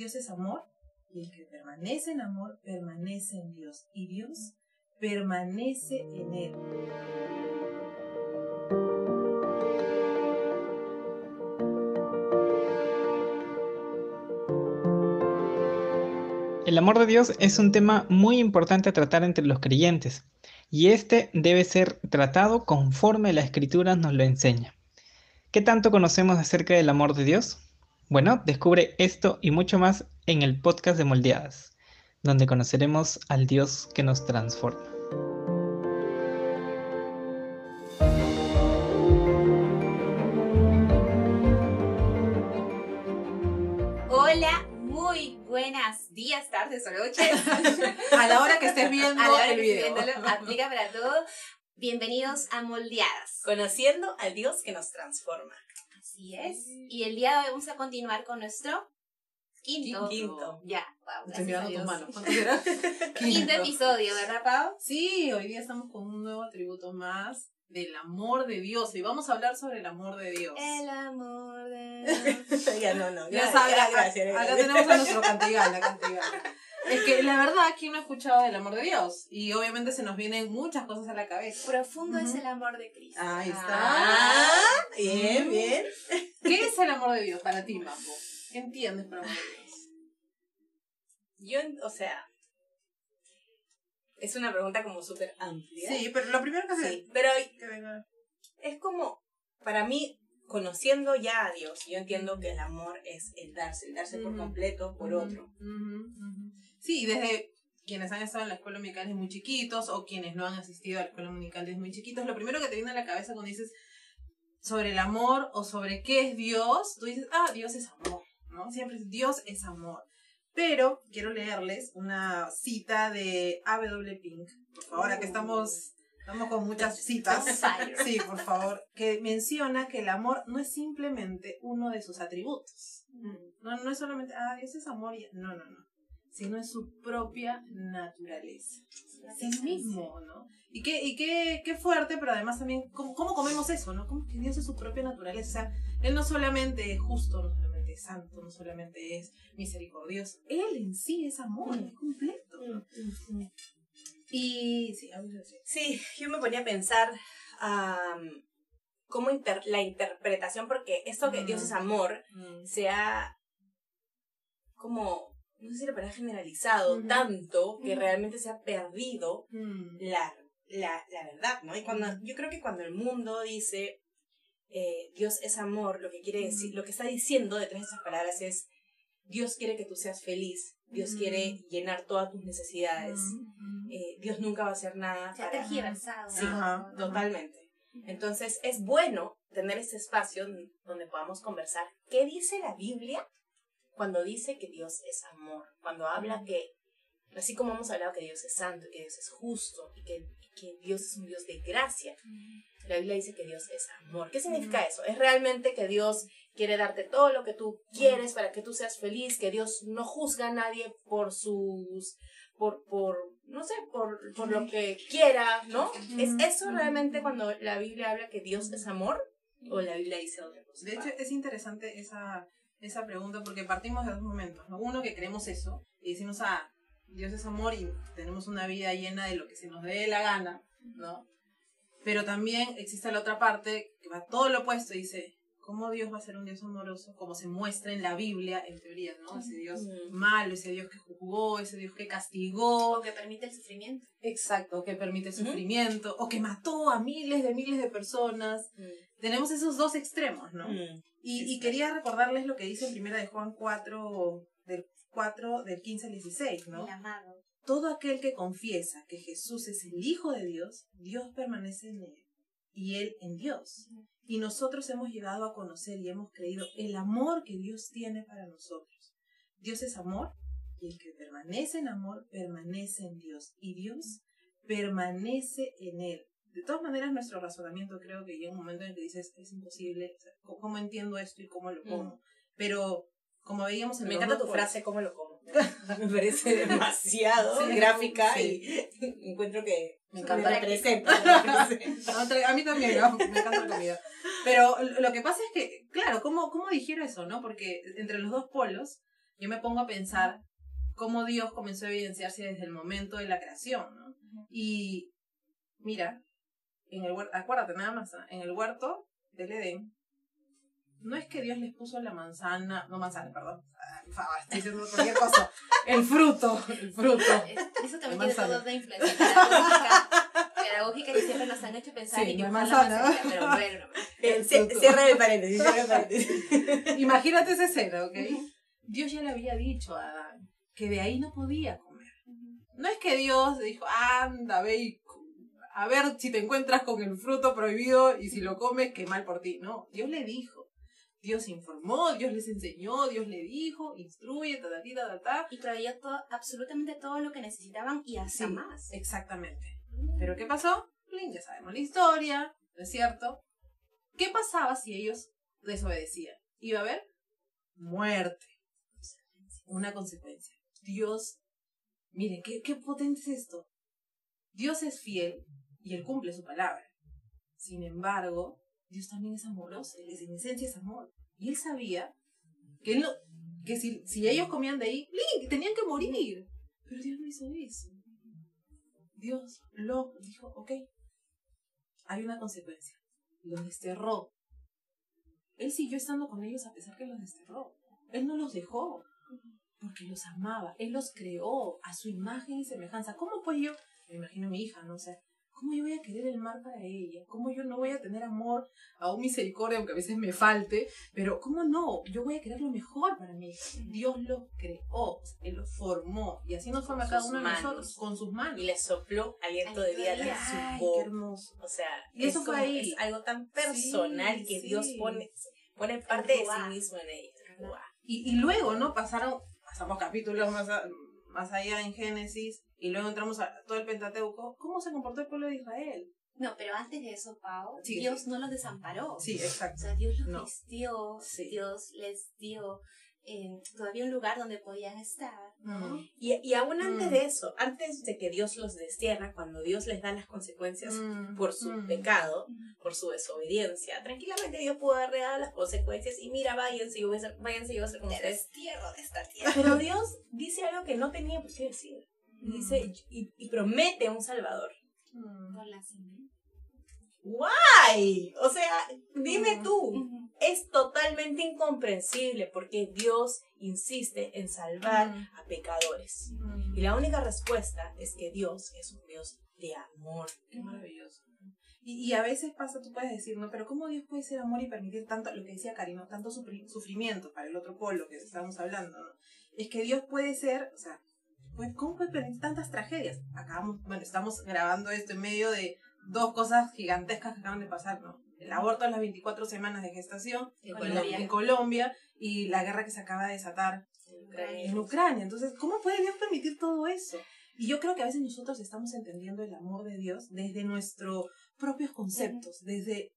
Dios es amor y el que permanece en amor permanece en Dios y Dios permanece en él. El amor de Dios es un tema muy importante a tratar entre los creyentes y este debe ser tratado conforme la escritura nos lo enseña. ¿Qué tanto conocemos acerca del amor de Dios? Bueno, descubre esto y mucho más en el podcast de Moldeadas, donde conoceremos al Dios que nos transforma. Hola, muy buenas días, tardes o noches. A la hora que estés viendo A la hora el que video. viéndolo, aplica para todo. Bienvenidos a Moldeadas. Conociendo al Dios que nos transforma. Así es. Y el día de hoy vamos a continuar con nuestro quinto. Quinto. Ya, wow, Estoy gracias. Quinto episodio, ¿verdad, Pau? Sí, hoy día estamos con un nuevo atributo más del amor de Dios y vamos a hablar sobre el amor de Dios. El amor de Dios. ya no, no. Ya gra- sabes, gra- acá, gracias, acá gracias. tenemos a nuestro cantigala, cantigala. Es que la verdad, ¿quién no ha escuchado del amor de Dios? Y obviamente se nos vienen muchas cosas a la cabeza. Profundo es Ujú. el amor de Cristo. Ahí está. Ah, bien, bien. ¿Qué es el amor de Dios para ti, Mambo? ¿Qué entiendes por amor de Dios? Yo, o sea, es una pregunta como súper amplia. Sí, pero lo primero que hace Sí, pero es como, para mí, conociendo ya a Dios, yo entiendo que el amor es el darse, el darse por Ujú. completo por Ujú, otro. ujú, ujú. Sí, desde quienes han estado en la escuela dominical desde muy chiquitos o quienes no han asistido a la escuela dominical desde muy chiquitos, lo primero que te viene a la cabeza cuando dices sobre el amor o sobre qué es Dios, tú dices, ah, Dios es amor, ¿no? Siempre es Dios es amor. Pero quiero leerles una cita de A.W. Pink, por favor, ahora que estamos, estamos con muchas citas. Sí, por favor, que menciona que el amor no es simplemente uno de sus atributos. No, no es solamente, ah, Dios es amor, y... no, no, no. Sino es su propia naturaleza. El mismo, ¿no? Y qué, y qué, qué fuerte, pero además también, ¿cómo, ¿cómo comemos eso, no? Como que Dios es su propia naturaleza. Él no solamente es justo, no solamente es santo, no solamente es misericordioso. Él en sí es amor, Mm. es completo. Y, sí, a ver, sí. Sí, yo me ponía a pensar cómo inter- la interpretación, porque esto que Dios Mm. es amor Mm. se ha como, no sé si la palabra generalizado tanto que realmente se ha perdido Mm. la, la, la verdad, ¿no? Y cuando, yo creo que cuando el mundo dice eh, Dios es amor, lo que quiere decir, lo que está diciendo detrás de esas palabras es Dios quiere que tú seas feliz, Dios quiere llenar todas tus necesidades, eh, Dios nunca va a hacer nada Se ha para- tergiversado. Sí. Totalmente. Entonces es bueno tener este espacio donde podamos conversar. ¿Qué dice la Biblia cuando dice que Dios es amor? Cuando habla que, así como hemos hablado que Dios es santo, que Dios es justo y que, que Dios es un Dios de gracia, la Biblia dice que Dios es amor. ¿Qué significa eso? Es realmente que Dios quiere darte todo lo que tú quieres para que tú seas feliz, que Dios no juzga a nadie por sus, por, por, no sé, por, por lo que quiera, ¿no? ¿Es eso realmente cuando la Biblia habla que Dios es amor? ¿O la Biblia dice otra cosa? De hecho, es interesante esa, esa pregunta porque partimos de dos momentos. ¿no? Uno que creemos eso y decimos, ah, Dios es amor y tenemos una vida llena de lo que se nos dé la gana, ¿no? Pero también existe la otra parte que va todo lo opuesto y dice, ¿cómo Dios va a ser un Dios amoroso? Como se muestra en la Biblia, en teoría, ¿no? Ese Dios malo, ese Dios que juzgó, ese Dios que castigó, O que permite el sufrimiento. exacto, que permite el sufrimiento, o que mató a miles de miles de personas. Tenemos esos dos extremos, ¿no? Y, quería recordarles lo que dice en primera de Juan 4, del 4, del 15 al 16, ¿no? El amado. Todo aquel que confiesa que Jesús es el Hijo de Dios, Dios permanece en él y él en Dios. Y nosotros hemos llegado a conocer y hemos creído el amor que Dios tiene para nosotros. Dios es amor y el que permanece en amor permanece en Dios y Dios permanece en él. De todas maneras, nuestro razonamiento creo que llega un momento en el que dices, es imposible, o sea, ¿cómo- ¿cómo entiendo esto y cómo lo como? Pero como veíamos en Me encanta tu polos- frase, ¿cómo lo como? Me parece demasiado Sí, gráfica sí. y encuentro que Me encanta. me tra- a mí también, ¿no? me encanta la comida. Pero lo que pasa es que, claro, ¿cómo, cómo digiero eso, no? Porque entre los dos polos, yo me pongo a pensar cómo Dios comenzó a evidenciarse desde el momento de la creación, ¿no? Y mira, en el huerto, acuérdate nada más, ¿ah? en el huerto del Edén, no es que Dios les puso la manzana, no manzana, perdón, ah, estoy diciendo cualquier cosa, el fruto, el fruto. Eso también tiene todo de influencia pedagógica, pedagógica que siempre nos han hecho pensar Sí, y que la manzana. manzanita, pero bueno. Cie- Cierra el paréntesis, cierra el paréntesis. Imagínate esa escena, ¿ok? Dios ya le había dicho a Adán que de ahí no podía comer. No es que Dios le dijo, anda, ve y a ver si te encuentras con el fruto prohibido y si lo comes, qué mal por ti. No, Dios le dijo. Dios informó, Dios les enseñó, Dios le dijo, instruye, ta, ta, ta, ta, ta. Y proveyó todo, absolutamente todo lo que necesitaban y hasta Sí, más. Exactamente. Pero ¿qué pasó? Ya sabemos la historia, ¿no es cierto? ¿Qué pasaba si ellos desobedecían? Iba a haber muerte. Una consecuencia. Dios, miren, ¿qué, qué potente es esto. Dios es fiel y Él cumple su palabra. Sin embargo, Dios también es amoroso, Él es, en esencia es amor. Y Él sabía que, él no, que si, si ellos comían de ahí, ¡plin! tenían que morir. Pero Dios no hizo eso. Dios lo dijo, ok, hay una consecuencia. Los desterró. Él siguió estando con ellos a pesar que los desterró. Él no los dejó porque los amaba. Él los creó a su imagen y semejanza. ¿Cómo pues yo, me imagino a mi hija, no sé, cómo yo voy a querer el mal para ella? ¿Cómo yo no voy a tener amor, aún misericordia, aunque a veces me falte? Pero ¿cómo no? Yo voy a querer lo mejor para hija. Dios los creó, Él los formó y así nos forma cada uno de manos. nosotros con sus manos. Y le sopló aliento de vida de su Ay, qué hermoso. O sea, Y eso es, fue ahí. es algo tan personal Sí, que sí. Dios pone, pone parte de sí mismo en ella. Y, y luego, ¿no? Pasaron, pasamos capítulos más, a- más allá en Génesis y luego entramos a todo el Pentateuco. ¿Cómo se comportó el pueblo de Israel? No, pero antes de eso, Pau, Sí, Dios no los desamparó. Sí, O exacto. sea, Dios los No. vistió, Sí. Dios les dio eh, todavía un lugar donde podían estar. ¿no? Mm. Y, y aún antes Mm. de eso, antes de que Dios los destierra, cuando Dios les da las consecuencias Mm, por su mm. pecado, por su desobediencia, tranquilamente Dios pudo haber dado las consecuencias y mira, váyanse y voy a ser, váyanse yo voy a ser con Te ustedes. destierro de esta tierra. Pero Dios dice algo que no tenía por qué decir. Y Dice, y, y promete un Salvador. Por la simiente. ¡Ay! O sea, dime tú. Es totalmente incomprensible porque Dios insiste en salvar a pecadores. Y la única respuesta es que Dios es un Dios de amor. Qué maravilloso. Y, y a veces pasa, tú puedes decir, ¿no? Pero ¿cómo Dios puede ser amor y permitir tanto, lo que decía Karina, tanto sufri- sufrimiento para el otro polo que estábamos hablando, ¿no? Es que Dios puede ser, o sea, pues, ¿cómo puede permitir tantas tragedias? Acabamos, bueno, estamos grabando esto en medio de dos cosas gigantescas que acaban de pasar, ¿no? El aborto a las 24 semanas de gestación En en Colombia. en Colombia y la guerra que se acaba de desatar en Ucrania. Entonces, ¿cómo puede Dios permitir todo eso? Y yo creo que a veces nosotros estamos entendiendo el amor de Dios desde nuestros propios conceptos, desde...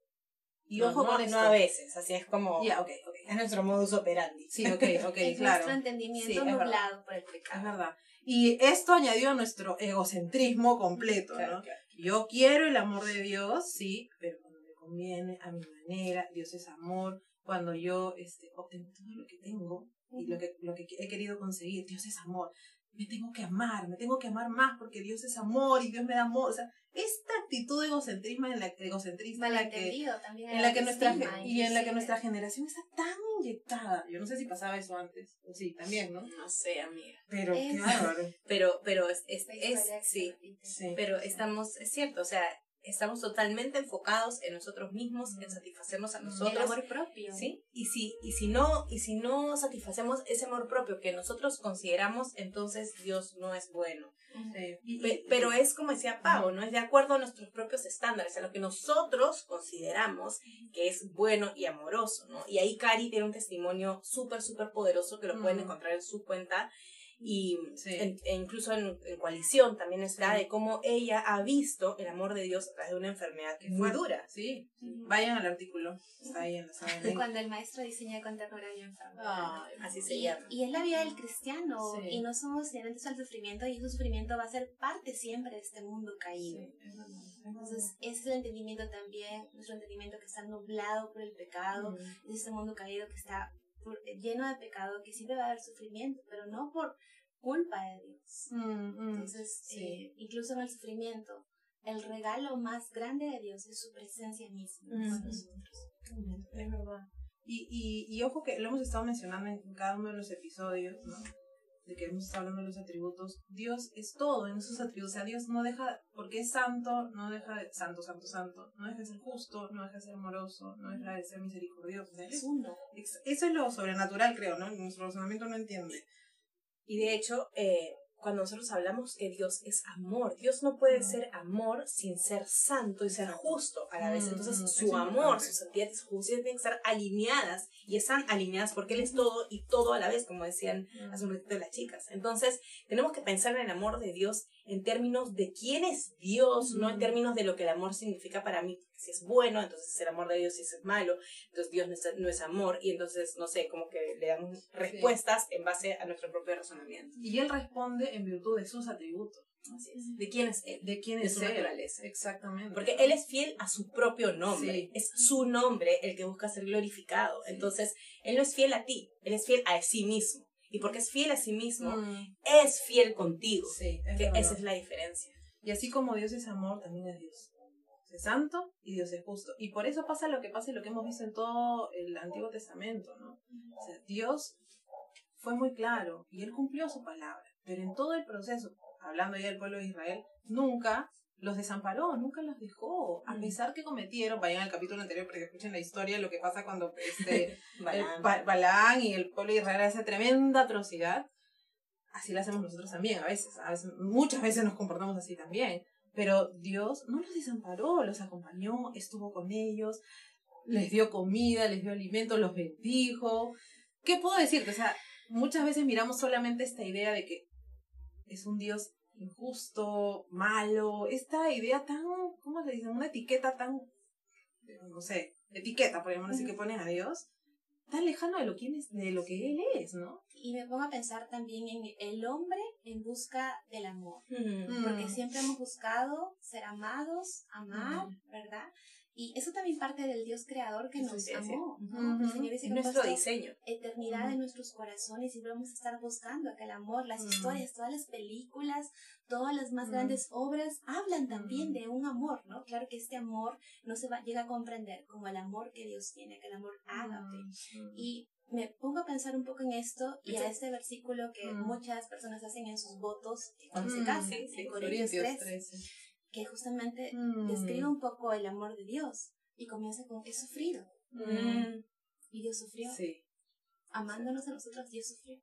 Y No, ojo no, con no esto. a veces, así es como... Ya, ok, ok. Es nuestro modus operandi. Sí, ok, ok, es claro. nuestro entendimiento Sí, es nublado por el Es pecado. verdad. Y esto añadió a nuestro egocentrismo completo, Claro, ¿no? claro. Yo quiero el amor de Dios, sí, pero cuando me conviene, a mi manera, Dios es amor. Cuando yo este, obtengo todo lo que tengo y lo que, lo que he querido conseguir, Dios es amor. Me tengo que amar, me tengo que amar más porque Dios es amor y Dios me da amor. O sea, esta actitud de egocentrismo en la, egocentrista en la que, en la que nuestra y en la que nuestra generación está tan inyectada. Yo no sé si pasaba eso antes. O sí, también, ¿no? No sé, amiga. Pero qué Es- bárbaro. Pero, pero es, es, es- sí. Sí. pero estamos, es cierto, o sea, estamos totalmente enfocados en nosotros mismos, en satisfacernos a El nosotros. amor propio. ¿Sí? Y si, y si no, y si no satisfacemos ese amor propio que nosotros consideramos, entonces Dios no es bueno. Sí. Y- y- pero es como decía Pau, ¿no? Es de acuerdo a nuestros propios estándares, a lo que nosotros consideramos que es bueno y amoroso, ¿no? Y ahí Cari tiene un testimonio súper, súper poderoso que lo pueden Mm. encontrar en su cuenta y Sí. en- e incluso en, en coalición también está Sí. de cómo ella ha visto el amor de Dios a través de una enfermedad Qué muy fuerte. dura. Sí, vayan al artículo. Está ahí en la. Cuando el maestro diseña con ternura y enfermo. Así se Y, llama. y es la vida del cristiano Sí. y no somos inherentes al sufrimiento y ese sufrimiento va a ser parte siempre de este mundo caído. Entonces, ese es el entendimiento también, nuestro entendimiento que está nublado por el pecado, Mm. es este mundo caído que está lleno de pecado, que siempre va a haber sufrimiento, pero no por culpa de Dios. Mm, mm, Entonces, eh, incluso en el sufrimiento, el regalo más grande de Dios es su presencia misma con nosotros. Es verdad. Y, y, y, ojo que lo hemos estado mencionando en cada uno de los episodios, ¿no? De que hemos estado hablando de los atributos. Dios es todo en sus atributos. O sea, Dios no deja, porque es santo, no deja de, santo, santo, santo. No deja de ser justo, no deja de ser amoroso, no deja de ser misericordioso. es uno. Eso es lo sobrenatural, creo, ¿no? Nuestro razonamiento no entiende. Y de hecho, eh, cuando nosotros hablamos que Dios es amor, Dios no puede ser amor sin ser santo y ser justo a la vez. Entonces, mm, su amor, su santidad y su justicia tienen que estar alineadas y están alineadas porque Él es todo y todo a la vez, como decían hace un ratito las chicas. Entonces, tenemos que pensar en el amor de Dios en términos de quién es Dios, no en términos de lo que el amor significa para mí. Si es bueno, entonces es el amor de Dios, si es malo, entonces Dios no es, amor y entonces, no sé, como que le damos respuestas en base a nuestro propio razonamiento. Y Él responde en virtud de sus atributos. Así es. ¿De quién es Él? De quién es su naturaleza. Exactamente. Porque Él es fiel a su propio nombre. Es su nombre el que busca ser glorificado. Entonces, Él no es fiel a ti, Él es fiel a sí mismo y porque es fiel a sí mismo, mm. es fiel contigo. Sí, que esa es la diferencia. Y así como Dios es amor, también es Dios. Es santo y Dios es justo. Y por eso pasa lo que pasa y lo que hemos visto en todo el Antiguo Testamento, ¿no? O sea, Dios fue muy claro y él cumplió su palabra. Pero en todo el proceso, hablando ya del pueblo de Israel, nunca los desamparó, nunca los dejó, a mm. pesar que cometieron, vayan al capítulo anterior para que escuchen la historia, lo que pasa cuando este, Balán. y el pueblo de Israel hace tremenda atrocidad, así lo hacemos nosotros también, a veces, a veces, muchas veces nos comportamos así también, pero Dios no los desamparó, los acompañó, estuvo con ellos, les dio comida, les dio alimento, los bendijo. ¿Qué puedo decirte? O sea, muchas veces miramos solamente esta idea de que es un Dios injusto, malo, esta idea tan, ¿cómo le dicen? Una etiqueta tan, no sé, etiqueta, podríamos decir, que ponen a Dios, tan lejano de lo, que es, de lo que Él es, ¿no? Y me pongo a pensar también en el hombre en busca del amor, porque siempre hemos buscado ser amados, amar, ¿verdad? Y eso también parte del Dios creador que nos amó. El Señor dice que nuestro diseño. Eternidad en nuestros corazones y vamos a estar buscando aquel amor. Las historias, todas las películas, todas las más grandes obras hablan también de un amor, ¿no? Claro que este amor no se va, llega a comprender como el amor que Dios tiene, que el amor ágape. Y me pongo a pensar un poco en esto y a este versículo que muchas personas hacen en sus votos cuando se casan, en Corintios 13 que justamente mm. describe un poco el amor de Dios y comienza con he sufrido. Mm. Y Dios sufrió. Sí. Amándonos a nosotros, Dios sufrió.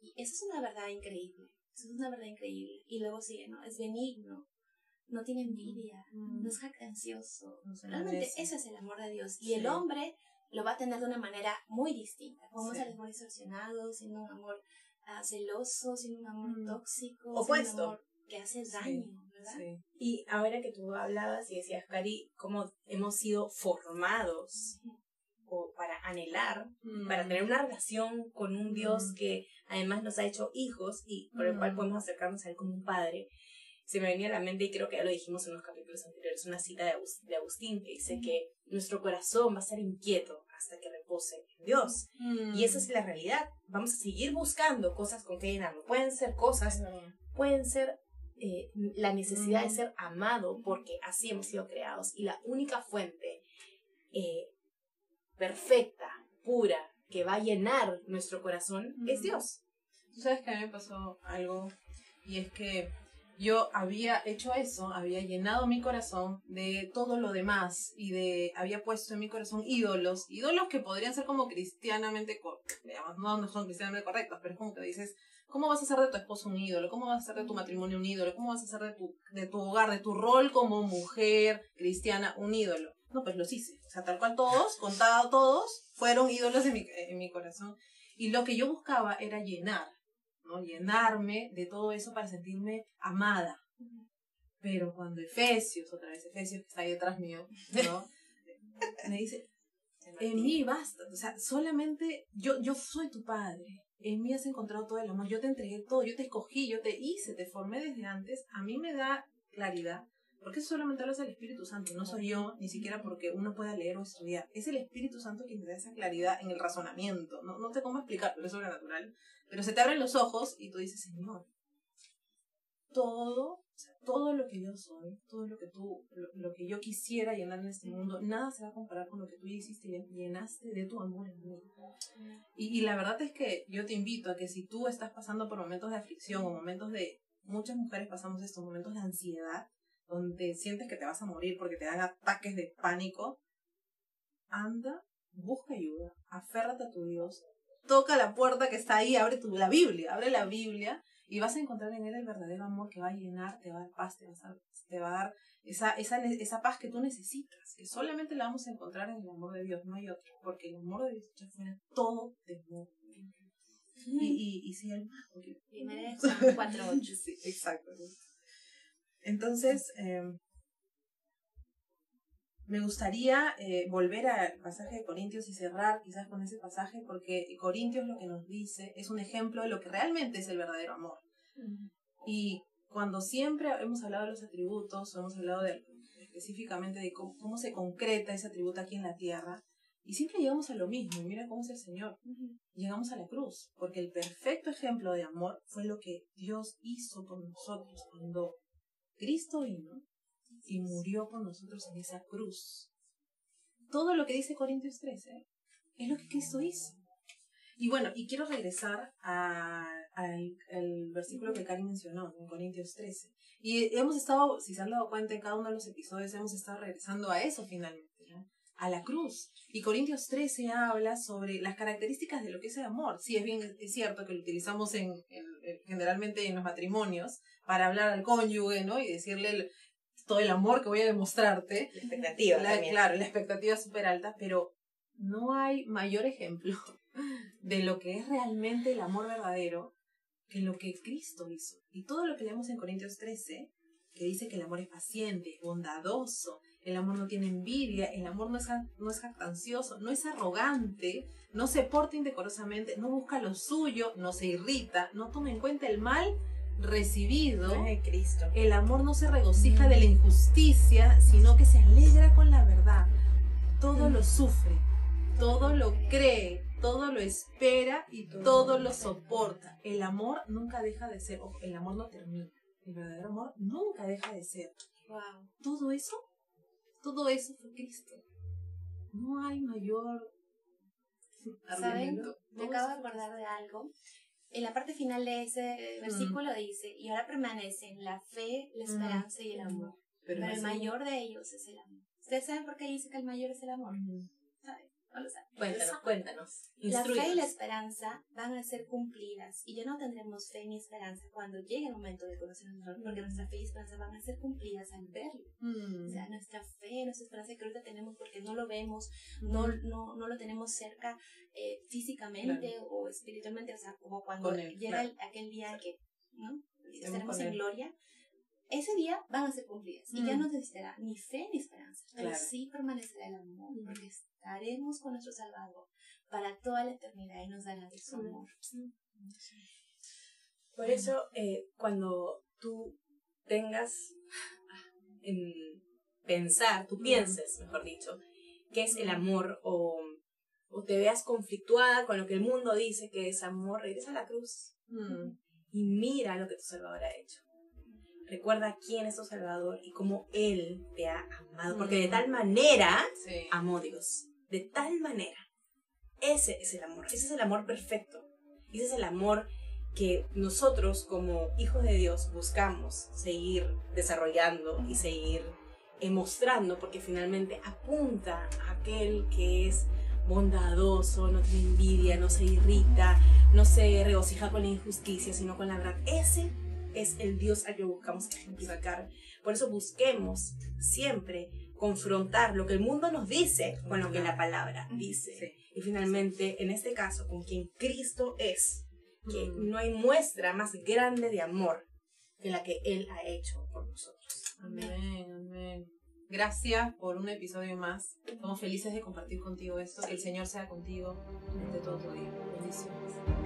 Y eso es una verdad increíble. Eso es una verdad increíble. Y luego sigue, ¿no? Es benigno. No tiene envidia. Mm. No es jactancioso. Realmente ese es el amor de Dios. Y el hombre lo va a tener de una manera muy distinta. Como sí. amor distorsionado, siendo un amor ah, celoso, siendo un amor tóxico. Opuesto. Un amor que hace daño. Y ahora que tú hablabas y decías, Cari, cómo hemos sido formados o para anhelar, para tener una relación con un Dios que además nos ha hecho hijos y por el cual podemos acercarnos a Él como un padre, se me venía a la mente, y creo que ya lo dijimos en los capítulos anteriores, una cita de Agustín que dice que nuestro corazón va a estar inquieto hasta que repose en Dios. Y esa es la realidad. Vamos a seguir buscando cosas con que llenarlo. Pueden ser cosas, pueden ser eh, la necesidad de ser amado porque así hemos sido creados y la única fuente eh, perfecta, pura, que va a llenar nuestro corazón es Dios. Tú sabes que a mí me pasó algo y es que yo había hecho eso, había llenado mi corazón de todo lo demás y de había puesto en mi corazón ídolos, ídolos que podrían ser como cristianamente, digamos, no, no son cristianamente correctos, pero es como que dices, ¿Cómo vas a hacer de tu esposo un ídolo? ¿Cómo vas a hacer de tu matrimonio un ídolo? ¿Cómo vas a hacer de tu, de tu hogar, de tu rol como mujer cristiana un ídolo? No, pues los hice. O sea, tal cual todos, contado todos, fueron ídolos en mi, en mi corazón. Y lo que yo buscaba era llenar, ¿no? Llenarme de todo eso para sentirme amada. Pero cuando Efesios, otra vez Efesios que está ahí detrás mío, ¿no? me dice, en mí basta, o sea, solamente yo, yo soy tu padre, en mí has encontrado todo el amor, yo te entregué todo, yo te escogí, yo te hice, te formé desde antes, a mí me da claridad Porque eso solamente lo hace el Espíritu Santo, no soy yo, ni siquiera porque uno pueda leer o estudiar. Es el Espíritu Santo quien te da esa claridad en el razonamiento. No, no sé cómo explicarlo, es sobrenatural. Pero se te abren los ojos y tú dices, Señor, todo, lo que yo soy, todo lo que tú, lo, que yo quisiera llenar en este mundo, nada se va a comparar con lo que tú hiciste y llenaste de tu amor en mí. Y, y la verdad es que yo te invito a que si tú estás pasando por momentos de aflicción o momentos de, muchas mujeres pasamos estos momentos de ansiedad, donde sientes que te vas a morir porque te dan ataques de pánico, anda, busca ayuda, aférrate a tu Dios, toca la puerta que está ahí, abre tu, la Biblia, abre la Biblia y vas a encontrar en él el verdadero amor que va a llenar, te va a dar paz, te va a, te va a dar esa, esa, esa paz que tú necesitas, que solamente la vamos a encontrar en el amor de Dios, no hay otro, porque el amor de Dios ya fuera todo de amor. Y, y, y si el más, porque... Primera 4.8. sí, exacto. Entonces, em, me gustaría eh, volver al pasaje de Corintios y cerrar quizás con ese pasaje, porque Corintios lo que nos dice es un ejemplo de lo que realmente es el verdadero amor. Y cuando siempre hemos hablado de los atributos, hemos hablado de, específicamente de cómo, se concreta ese atributo aquí en la tierra, y siempre llegamos a lo mismo, y mira cómo es el Señor. Llegamos a la cruz, porque el perfecto ejemplo de amor fue lo que Dios hizo por nosotros cuando Cristo vino y murió por nosotros en esa cruz. Todo lo que dice Corintios 13 es lo que Cristo hizo. Y bueno, y quiero regresar al versículo que Cari mencionó, en Corintios 13. Y hemos estado, si se han dado cuenta en cada uno de los episodios, hemos estado regresando a eso finalmente, a la cruz. Y Corintios 13 habla sobre las características de lo que es el amor. Sí, es bien es cierto que lo utilizamos en, generalmente en los matrimonios para hablar al cónyuge, ¿no? Y decirle todo el amor que voy a demostrarte. La expectativa. claro, la expectativa es súper alta, pero no hay mayor ejemplo de lo que es realmente el amor verdadero que lo que Cristo hizo. Y todo lo que leemos en Corintios 13, que dice que el amor es paciente, bondadoso, el amor no tiene envidia, el amor no es, no es jactancioso, no es arrogante, no se porta indecorosamente, no busca lo suyo, no se irrita, no toma en cuenta el mal recibido, Cristo. el amor no se regocija de la injusticia, sino que se alegra con la verdad. Todo lo sufre, todo lo cree, todo lo espera y todo lo soporta. El amor nunca deja de ser, el amor no termina. El verdadero amor nunca deja de ser. Wow. Todo eso, todo eso fue Cristo. No hay mayor ¿Saben? Me acabo de acordar de algo en la parte final de ese versículo dice, y ahora permanecen la fe, la esperanza y el amor. Pero, el mayor de ellos es el amor. ¿Ustedes saben por qué dice que el mayor es el amor? Cuéntanos, cuéntanos. La fe y la esperanza van a ser cumplidas y ya no tendremos fe ni esperanza cuando llegue el momento de conocer al Señor, porque nuestra fe y esperanza van a ser cumplidas al verlo. O sea, nuestra fe, nuestra esperanza que ahorita tenemos porque no lo vemos, no, no, no lo tenemos cerca eh, físicamente o espiritualmente, o sea, como cuando llega aquel día en que ¿no? estaremos en gloria, ese día van a ser cumplidas. Y ya no necesitará ni fe ni esperanza, pero sí permanecerá el amor, porque estaremos con nuestro Salvador para toda la eternidad y nos dará de su amor. Por eso, eh, cuando tú tengas en pensar, tú pienses, mejor dicho, qué es el amor o, o, te veas conflictuada con lo que el mundo dice que es amor, regresa a la cruz y mira lo que tu Salvador ha hecho. Recuerda quién es tu Salvador y cómo Él te ha amado, porque de tal manera amó Dios de tal manera. Ese es el amor, ese es el amor perfecto. Ese es el amor que nosotros como hijos de Dios buscamos seguir desarrollando y seguir mostrando porque finalmente apunta a aquel que es bondadoso, no tiene envidia, no se irrita, no se regocija con la injusticia, sino con la verdad. Ese es el Dios al que buscamos ejemplificar. Por eso busquemos siempre confrontar lo que el mundo nos dice con lo que la palabra dice. Y finalmente, en este caso, con quien Cristo es, que no hay muestra más grande de amor que la que Él ha hecho por nosotros. Amén, amén. Gracias por un episodio más. Estamos felices de compartir contigo esto. Que el Señor sea contigo desde todo tu día. Bendiciones.